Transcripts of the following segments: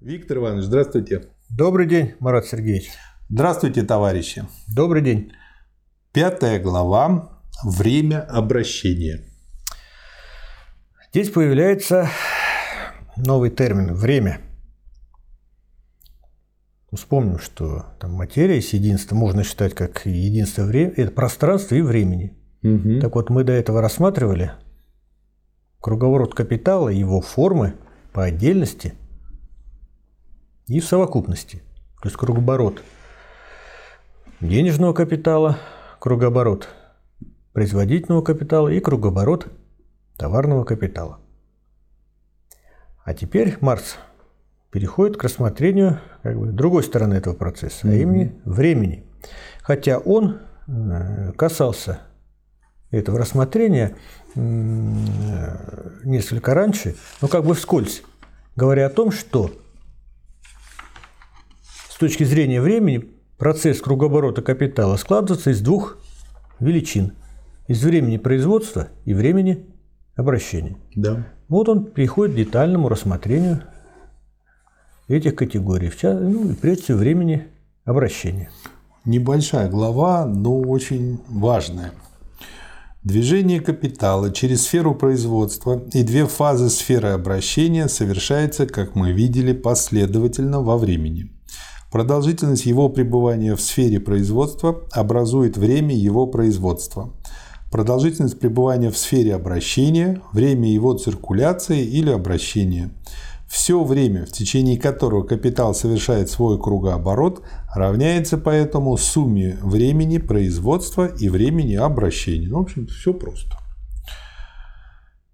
Виктор Иванович, здравствуйте. Добрый день, Марат Сергеевич. Здравствуйте, товарищи. Добрый день. Пятая глава «Время обращения». Здесь появляется новый термин «время». Вспомним, что там материя есть единство, можно считать как единство времени, это пространство и времени. Угу. Так вот, мы до этого рассматривали круговорот капитала, его формы по отдельности и в совокупности. То есть кругооборот денежного капитала, кругооборот производительного капитала и кругооборот товарного капитала. А теперь Марс переходит к рассмотрению как бы, другой стороны этого процесса, mm-hmm. а именно времени. Хотя он э, касался этого рассмотрения несколько раньше, но как бы вскользь, говоря о том, что точки зрения времени процесс кругооборота капитала складывается из двух величин. Из времени производства и времени обращения. Да. Вот он переходит к детальному рассмотрению этих категорий, ну, и прежде всего времени обращения. Небольшая глава, но очень важная. Движение капитала через сферу производства и две фазы сферы обращения совершается, как мы видели, последовательно во времени. Продолжительность его пребывания в сфере производства образует время его производства. Продолжительность пребывания в сфере обращения – время его циркуляции или обращения. Все время, в течение которого капитал совершает свой кругооборот, равняется поэтому сумме времени производства и времени обращения. Ну, в общем, все просто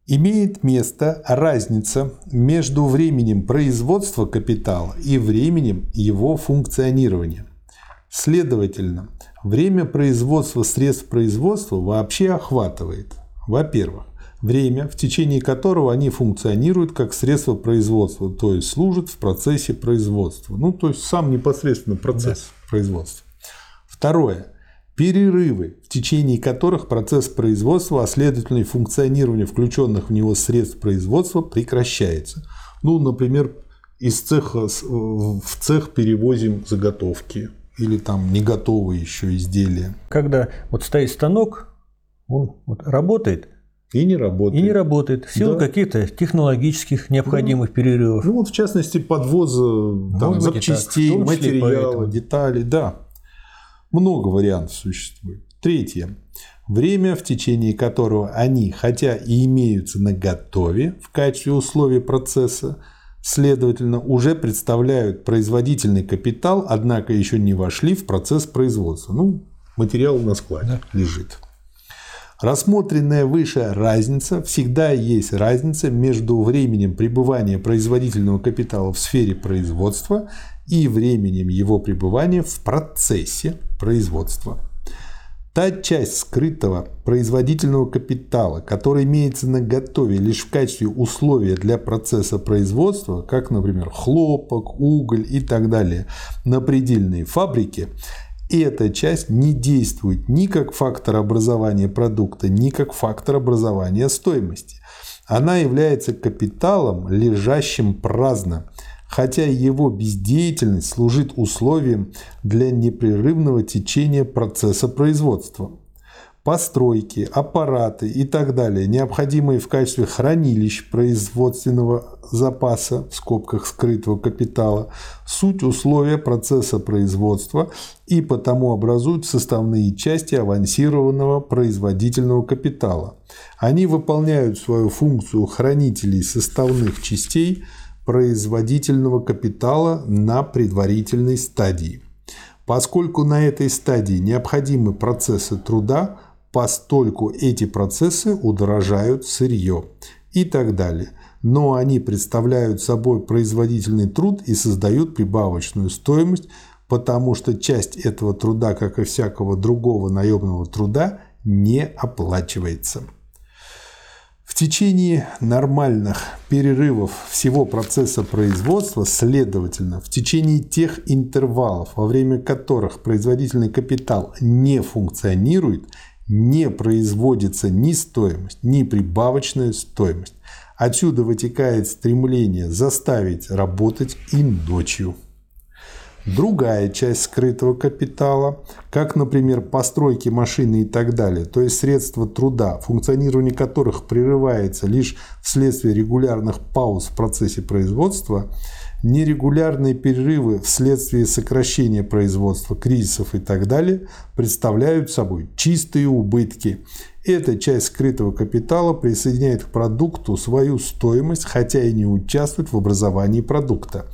имеет место разница между временем производства капитала и временем его функционирования. Следовательно, время производства средств производства вообще охватывает, во-первых, время, в течение которого они функционируют как средство производства, то есть служат в процессе производства. Ну, то есть сам непосредственно процесс да. производства. Второе перерывы, в течение которых процесс производства, а следовательно и функционирование включенных в него средств производства прекращается. Ну, например, из цеха в цех перевозим заготовки или там не готовые еще изделия. Когда вот стоит станок, он вот работает, и не работает. И не работает. В силу да. каких-то технологических необходимых ну, перерывов. Ну вот в частности подвоза там, запчастей, материалов, деталей. Да. Много вариантов существует. Третье. Время, в течение которого они, хотя и имеются на готове в качестве условий процесса, следовательно, уже представляют производительный капитал, однако еще не вошли в процесс производства. Ну, материал на складе да. лежит. Рассмотренная выше разница всегда есть разница между временем пребывания производительного капитала в сфере производства и временем его пребывания в процессе производства. Та часть скрытого производительного капитала, которая имеется на готове лишь в качестве условия для процесса производства, как, например, хлопок, уголь и так далее, на предельной фабрике, эта часть не действует ни как фактор образования продукта, ни как фактор образования стоимости. Она является капиталом, лежащим праздно, хотя его бездеятельность служит условием для непрерывного течения процесса производства. Постройки, аппараты и так далее, необходимые в качестве хранилищ производственного запаса, в скобках скрытого капитала, суть условия процесса производства и потому образуют составные части авансированного производительного капитала. Они выполняют свою функцию хранителей составных частей – производительного капитала на предварительной стадии. Поскольку на этой стадии необходимы процессы труда, постольку эти процессы удорожают сырье и так далее. Но они представляют собой производительный труд и создают прибавочную стоимость, потому что часть этого труда, как и всякого другого наемного труда, не оплачивается. В течение нормальных перерывов всего процесса производства, следовательно, в течение тех интервалов, во время которых производительный капитал не функционирует, не производится ни стоимость, ни прибавочная стоимость. Отсюда вытекает стремление заставить работать им ночью. Другая часть скрытого капитала, как, например, постройки машины и так далее, то есть средства труда, функционирование которых прерывается лишь вследствие регулярных пауз в процессе производства, нерегулярные перерывы вследствие сокращения производства, кризисов и так далее, представляют собой чистые убытки. Эта часть скрытого капитала присоединяет к продукту свою стоимость, хотя и не участвует в образовании продукта.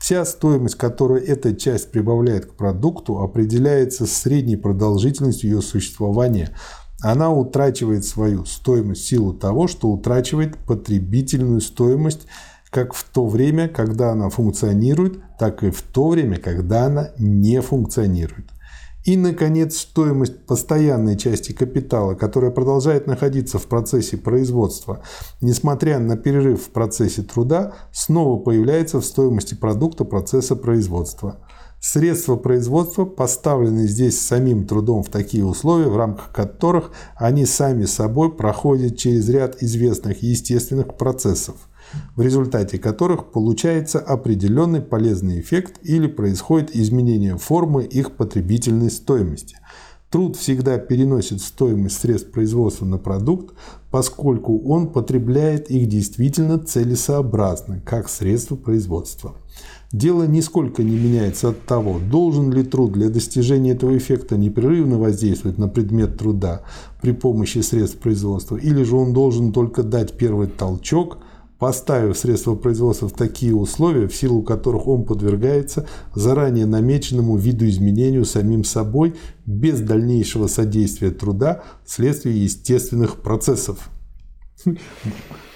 Вся стоимость, которую эта часть прибавляет к продукту, определяется средней продолжительностью ее существования. Она утрачивает свою стоимость в силу того, что утрачивает потребительную стоимость как в то время, когда она функционирует, так и в то время, когда она не функционирует. И, наконец, стоимость постоянной части капитала, которая продолжает находиться в процессе производства, несмотря на перерыв в процессе труда, снова появляется в стоимости продукта процесса производства. Средства производства поставлены здесь самим трудом в такие условия, в рамках которых они сами собой проходят через ряд известных естественных процессов в результате которых получается определенный полезный эффект или происходит изменение формы их потребительной стоимости. Труд всегда переносит стоимость средств производства на продукт, поскольку он потребляет их действительно целесообразно, как средство производства. Дело нисколько не меняется от того, должен ли труд для достижения этого эффекта непрерывно воздействовать на предмет труда при помощи средств производства, или же он должен только дать первый толчок – поставив средства производства в такие условия, в силу которых он подвергается заранее намеченному виду изменению самим собой без дальнейшего содействия труда вследствие естественных процессов.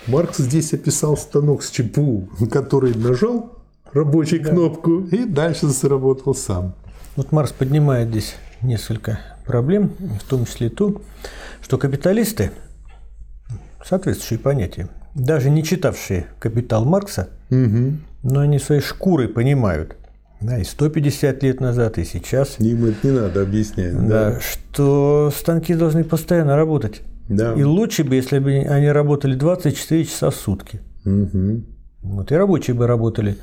Маркс здесь описал станок с ЧПУ, который нажал рабочую да. кнопку и дальше заработал сам. Вот Маркс поднимает здесь несколько проблем, в том числе ту, что капиталисты, соответствующие понятия, даже не читавшие «Капитал Маркса», угу. но они своей шкурой понимают, да, и 150 лет назад, и сейчас. Им это не надо объяснять. Да, да. что станки должны постоянно работать. Да. И лучше бы, если бы они работали 24 часа в сутки. Угу. Вот и рабочие бы работали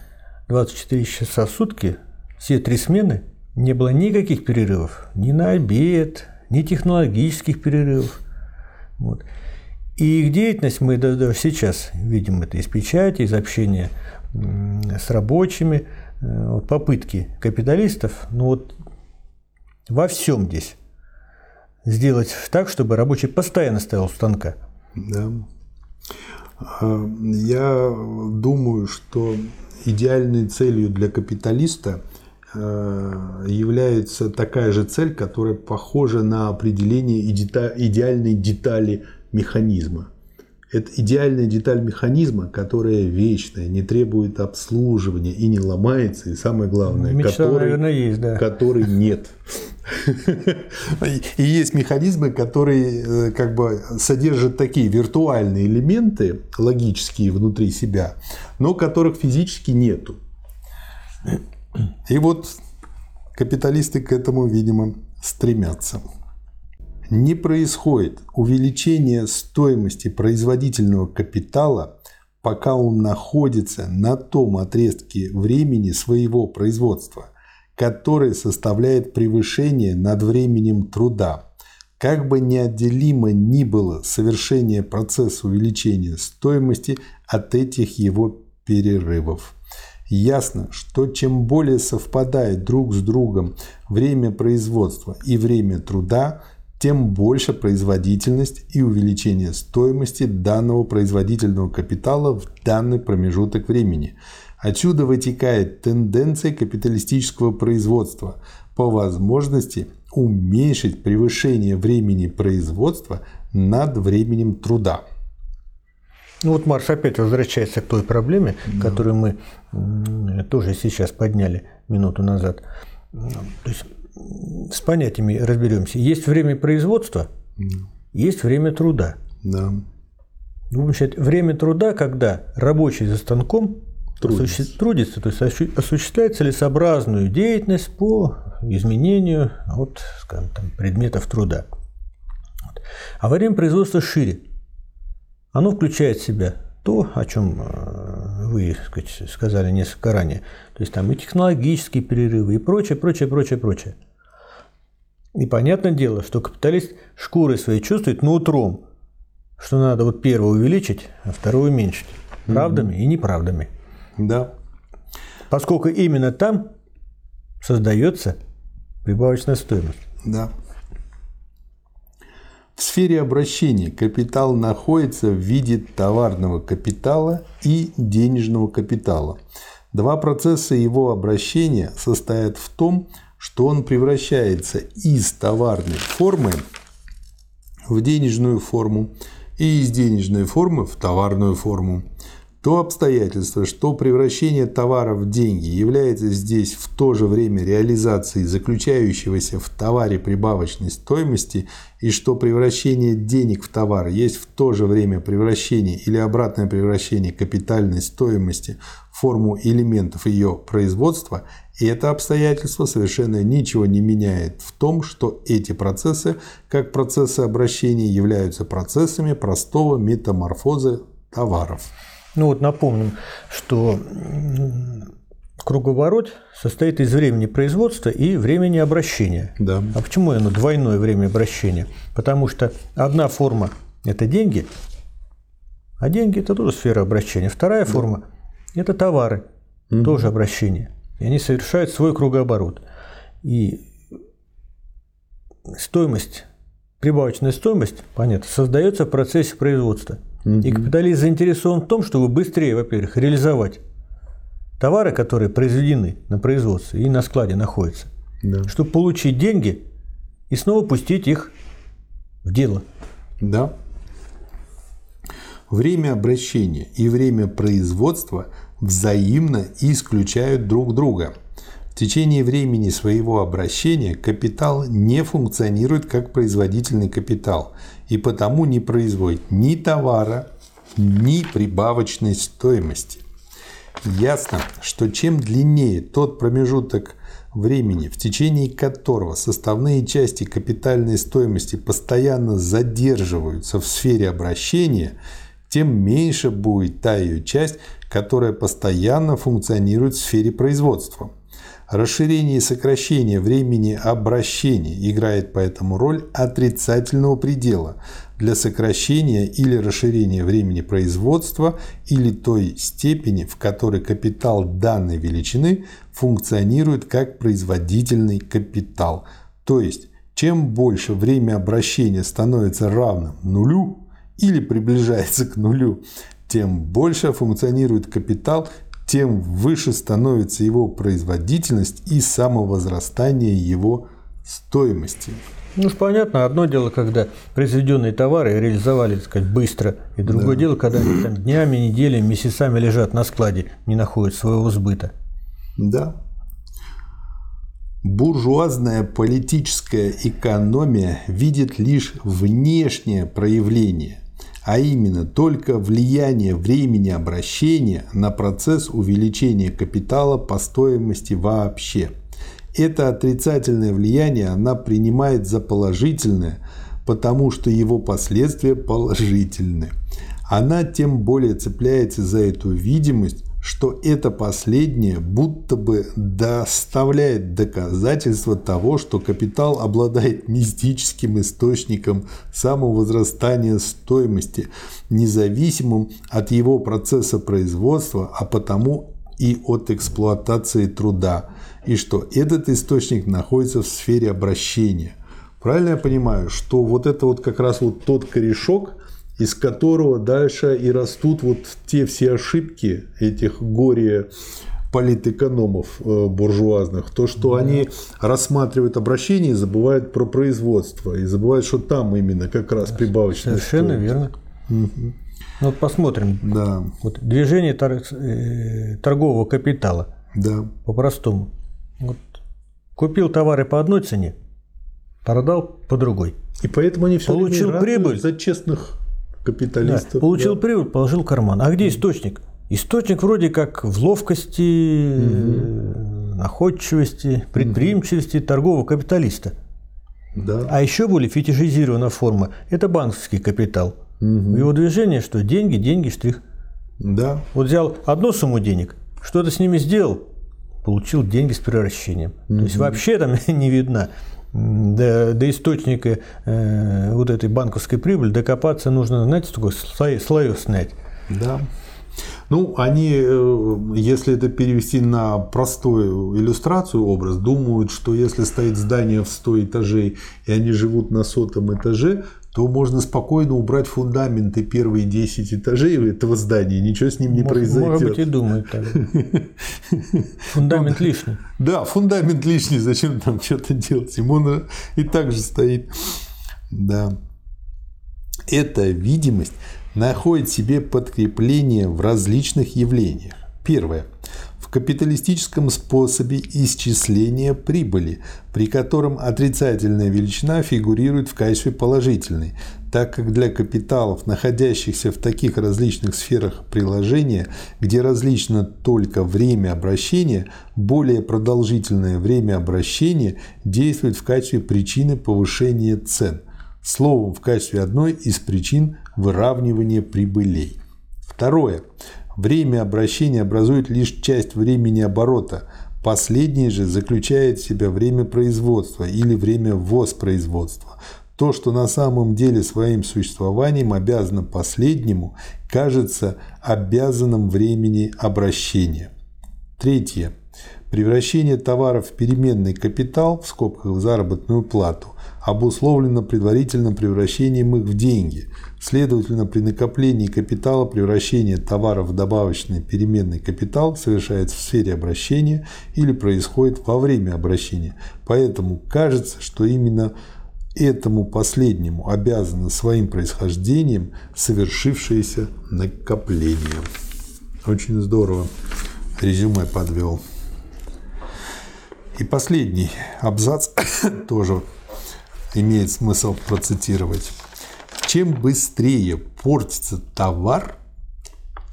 24 часа в сутки, все три смены, не было никаких перерывов, ни на обед, ни технологических перерывов. Вот. И их деятельность мы даже сейчас видим это из печати, из общения с рабочими, э, вот попытки капиталистов, ну вот во всем здесь сделать так, чтобы рабочий постоянно стоял у станка. Да. А, я думаю, что идеальной целью для капиталиста э, является такая же цель, которая похожа на определение идеальной детали механизма. Это идеальная деталь механизма, которая вечная, не требует обслуживания и не ломается, и самое главное, Мечта, который, наверное, есть, да. который нет. И есть механизмы, которые э, как бы содержат такие виртуальные элементы, логические внутри себя, но которых физически нету. И вот капиталисты к этому, видимо, стремятся не происходит увеличение стоимости производительного капитала, пока он находится на том отрезке времени своего производства, который составляет превышение над временем труда. Как бы неотделимо ни было совершение процесса увеличения стоимости от этих его перерывов. Ясно, что чем более совпадает друг с другом время производства и время труда, тем больше производительность и увеличение стоимости данного производительного капитала в данный промежуток времени. Отсюда вытекает тенденция капиталистического производства по возможности уменьшить превышение времени производства над временем труда. Ну вот Марш опять возвращается к той проблеме, да. которую мы тоже сейчас подняли минуту назад. То есть с понятиями разберемся. Есть время производства, да. есть время труда. Да. Будем считать, время труда, когда рабочий за станком трудится, трудится то есть осуществляет целесообразную деятельность по изменению от, скажем, там, предметов труда. А время производства шире. Оно включает в себя то, о чем э, вы сказать, сказали несколько ранее. То есть там и технологические перерывы, и прочее, прочее, прочее, прочее. И понятное дело, что капиталист шкурой своей чувствует, но утром, что надо вот первое увеличить, а второе уменьшить. Правдами mm-hmm. и неправдами. Да. Поскольку именно там создается прибавочная стоимость. Да. В сфере обращения капитал находится в виде товарного капитала и денежного капитала. Два процесса его обращения состоят в том, что он превращается из товарной формы в денежную форму и из денежной формы в товарную форму. То обстоятельство, что превращение товара в деньги является здесь в то же время реализацией заключающегося в товаре прибавочной стоимости и что превращение денег в товар есть в то же время превращение или обратное превращение капитальной стоимости в форму элементов ее производства, и это обстоятельство совершенно ничего не меняет в том, что эти процессы, как процессы обращения, являются процессами простого метаморфоза товаров. Ну вот напомним, что круговорот состоит из времени производства и времени обращения. Да. А почему оно двойное время обращения? Потому что одна форма – это деньги, а деньги – это тоже сфера обращения. Вторая да. форма – это товары, угу. тоже обращение. И они совершают свой кругооборот. И стоимость, прибавочная стоимость, понятно, создается в процессе производства – Угу. И капиталист заинтересован в том, чтобы быстрее, во-первых, реализовать товары, которые произведены на производстве и на складе находятся, да. чтобы получить деньги и снова пустить их в дело. Да. Время обращения и время производства взаимно исключают друг друга. В течение времени своего обращения капитал не функционирует как производительный капитал и потому не производит ни товара, ни прибавочной стоимости. Ясно, что чем длиннее тот промежуток времени, в течение которого составные части капитальной стоимости постоянно задерживаются в сфере обращения, тем меньше будет та ее часть, которая постоянно функционирует в сфере производства. Расширение и сокращение времени обращения играет поэтому роль отрицательного предела для сокращения или расширения времени производства или той степени, в которой капитал данной величины функционирует как производительный капитал. То есть, чем больше время обращения становится равным нулю или приближается к нулю, тем больше функционирует капитал тем выше становится его производительность и самовозрастание его стоимости. Ну понятно, одно дело, когда произведенные товары реализовали, так сказать, быстро, и другое да. дело, когда они там днями, неделями, месяцами лежат на складе, не находят своего сбыта. Да. Буржуазная политическая экономия видит лишь внешнее проявление а именно только влияние времени обращения на процесс увеличения капитала по стоимости вообще. Это отрицательное влияние она принимает за положительное, потому что его последствия положительны. Она тем более цепляется за эту видимость, что это последнее будто бы доставляет доказательство того, что капитал обладает мистическим источником самовозрастания стоимости, независимым от его процесса производства, а потому и от эксплуатации труда, и что этот источник находится в сфере обращения. Правильно я понимаю, что вот это вот как раз вот тот корешок, из которого дальше и растут вот те все ошибки этих горе политэкономов э, буржуазных, то, что да. они рассматривают обращение и забывают про производство, и забывают, что там именно как раз прибавочная Совершенно стоимость. верно. Угу. Ну, вот посмотрим. Да. Вот движение тор- э, торгового капитала. Да. По-простому. Вот купил товары по одной цене, продал по другой. И поэтому они все получил прибыль за честных капиталистов. Да, получил да. прибыль, положил в карман. А где источник? Источник вроде как в ловкости, угу. находчивости, предприимчивости угу. торгового капиталиста. Да. А еще более фетишизирована форма – это банковский капитал. Угу. Его движение что? Деньги, деньги, штрих. Да. Вот взял одну сумму денег, что-то с ними сделал, получил деньги с превращением. Mm-hmm. То есть вообще там не видно до, до источника э, вот этой банковской прибыли докопаться нужно, знаете, такой слоев снять. Да. Ну, они, э, если это перевести на простую иллюстрацию образ, думают, что если стоит здание в 100 этажей, и они живут на сотом этаже, то можно спокойно убрать фундаменты первые 10 этажей этого здания, ничего с ним не может, произойдет. Может быть, и думают так. Фундамент лишний. Да, фундамент лишний, зачем там что-то делать? Ему и так же стоит. Да. Эта видимость находит себе подкрепление в различных явлениях. Первое капиталистическом способе исчисления прибыли, при котором отрицательная величина фигурирует в качестве положительной, так как для капиталов, находящихся в таких различных сферах приложения, где различно только время обращения, более продолжительное время обращения действует в качестве причины повышения цен. Словом, в качестве одной из причин выравнивания прибылей. Второе. Время обращения образует лишь часть времени оборота. Последнее же заключает в себя время производства или время воспроизводства. То, что на самом деле своим существованием обязано последнему, кажется обязанным времени обращения. Третье. Превращение товаров в переменный капитал, в скобках в заработную плату, обусловлено предварительным превращением их в деньги. Следовательно, при накоплении капитала превращение товара в добавочный переменный капитал совершается в сфере обращения или происходит во время обращения. Поэтому кажется, что именно этому последнему обязано своим происхождением совершившееся накопление. Очень здорово. Резюме подвел. И последний абзац тоже имеет смысл процитировать. Чем быстрее портится товар,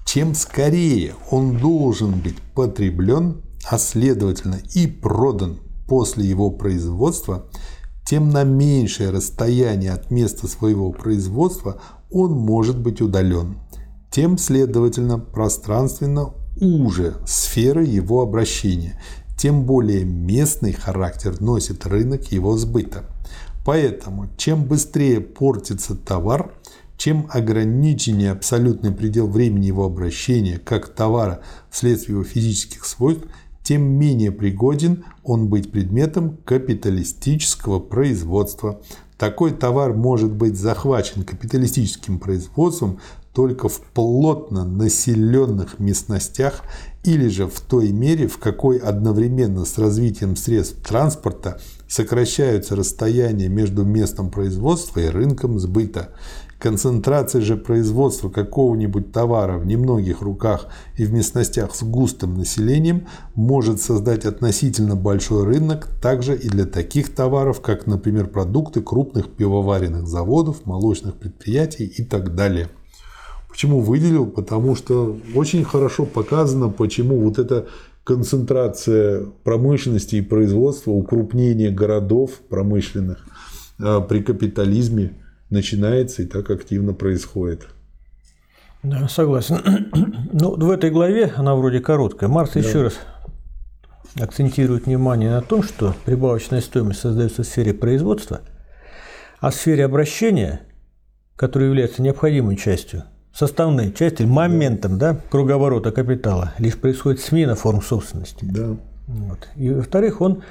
чем скорее он должен быть потреблен, а следовательно и продан после его производства, тем на меньшее расстояние от места своего производства он может быть удален, тем, следовательно, пространственно уже сфера его обращения, тем более местный характер носит рынок его сбыта – Поэтому, чем быстрее портится товар, чем ограниченнее абсолютный предел времени его обращения как товара вследствие его физических свойств, тем менее пригоден он быть предметом капиталистического производства. Такой товар может быть захвачен капиталистическим производством только в плотно населенных местностях или же в той мере, в какой одновременно с развитием средств транспорта – сокращаются расстояния между местом производства и рынком сбыта. Концентрация же производства какого-нибудь товара в немногих руках и в местностях с густым населением может создать относительно большой рынок также и для таких товаров, как, например, продукты крупных пивоваренных заводов, молочных предприятий и так далее. Почему выделил? Потому что очень хорошо показано, почему вот это концентрация промышленности и производства, укрупнение городов промышленных а, при капитализме начинается и так активно происходит. Да, согласен. Ну, в этой главе, она вроде короткая, Маркс да. еще раз акцентирует внимание на том, что прибавочная стоимость создается в сфере производства, а в сфере обращения, которая является необходимой частью составной части, моментом да, круговорота капитала, лишь происходит смена форм собственности. Да. Вот. И во-вторых, он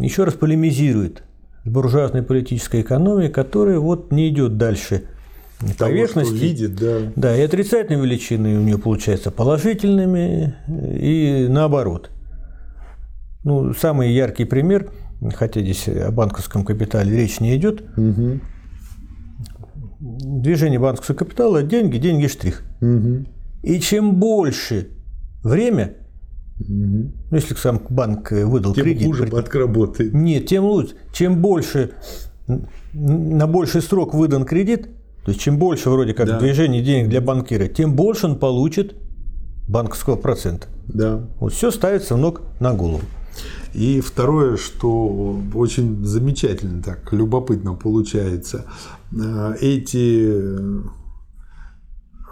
еще раз полемизирует с буржуазной политической экономией, которая вот не идет дальше Того, поверхности. Что видит, да. Да, и отрицательные величины у нее получаются положительными, и наоборот. Ну, самый яркий пример, хотя здесь о банковском капитале речь не идет, угу движение банковского капитала, деньги, деньги, штрих. Угу. И чем больше время, угу. ну, если сам банк выдал тем кредит... Тем хуже банк работает. Нет, тем лучше. Чем больше, на больший срок выдан кредит, то есть чем больше вроде как да. движение денег для банкира, тем больше он получит банковского процента. Да. Вот все ставится ног на голову. И второе, что очень замечательно, так любопытно получается, э, эти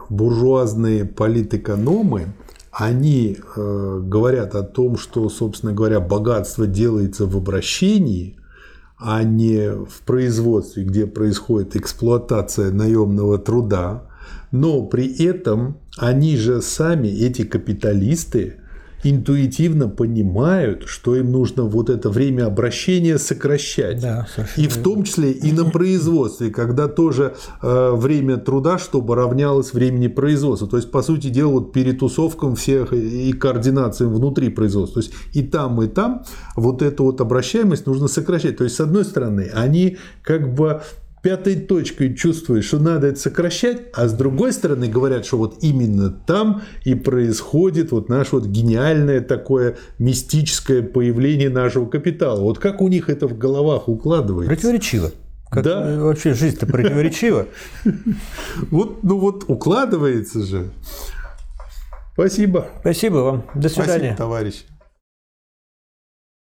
буржуазные политэкономы, они э, говорят о том, что, собственно говоря, богатство делается в обращении, а не в производстве, где происходит эксплуатация наемного труда, но при этом они же сами, эти капиталисты, интуитивно понимают, что им нужно вот это время обращения сокращать. Да, и в том числе и на производстве, когда тоже э, время труда, чтобы равнялось времени производства. То есть, по сути дела, вот перетусовкам всех и координациям внутри производства. То есть, и там, и там вот эту вот обращаемость нужно сокращать. То есть, с одной стороны, они как бы пятой точкой чувствуешь, что надо это сокращать, а с другой стороны говорят, что вот именно там и происходит вот наше вот гениальное такое мистическое появление нашего капитала. Вот как у них это в головах укладывается? Противоречиво. Как да. Вообще жизнь-то противоречива. Вот, ну вот укладывается же. Спасибо. Спасибо вам. До свидания. Спасибо, товарищ.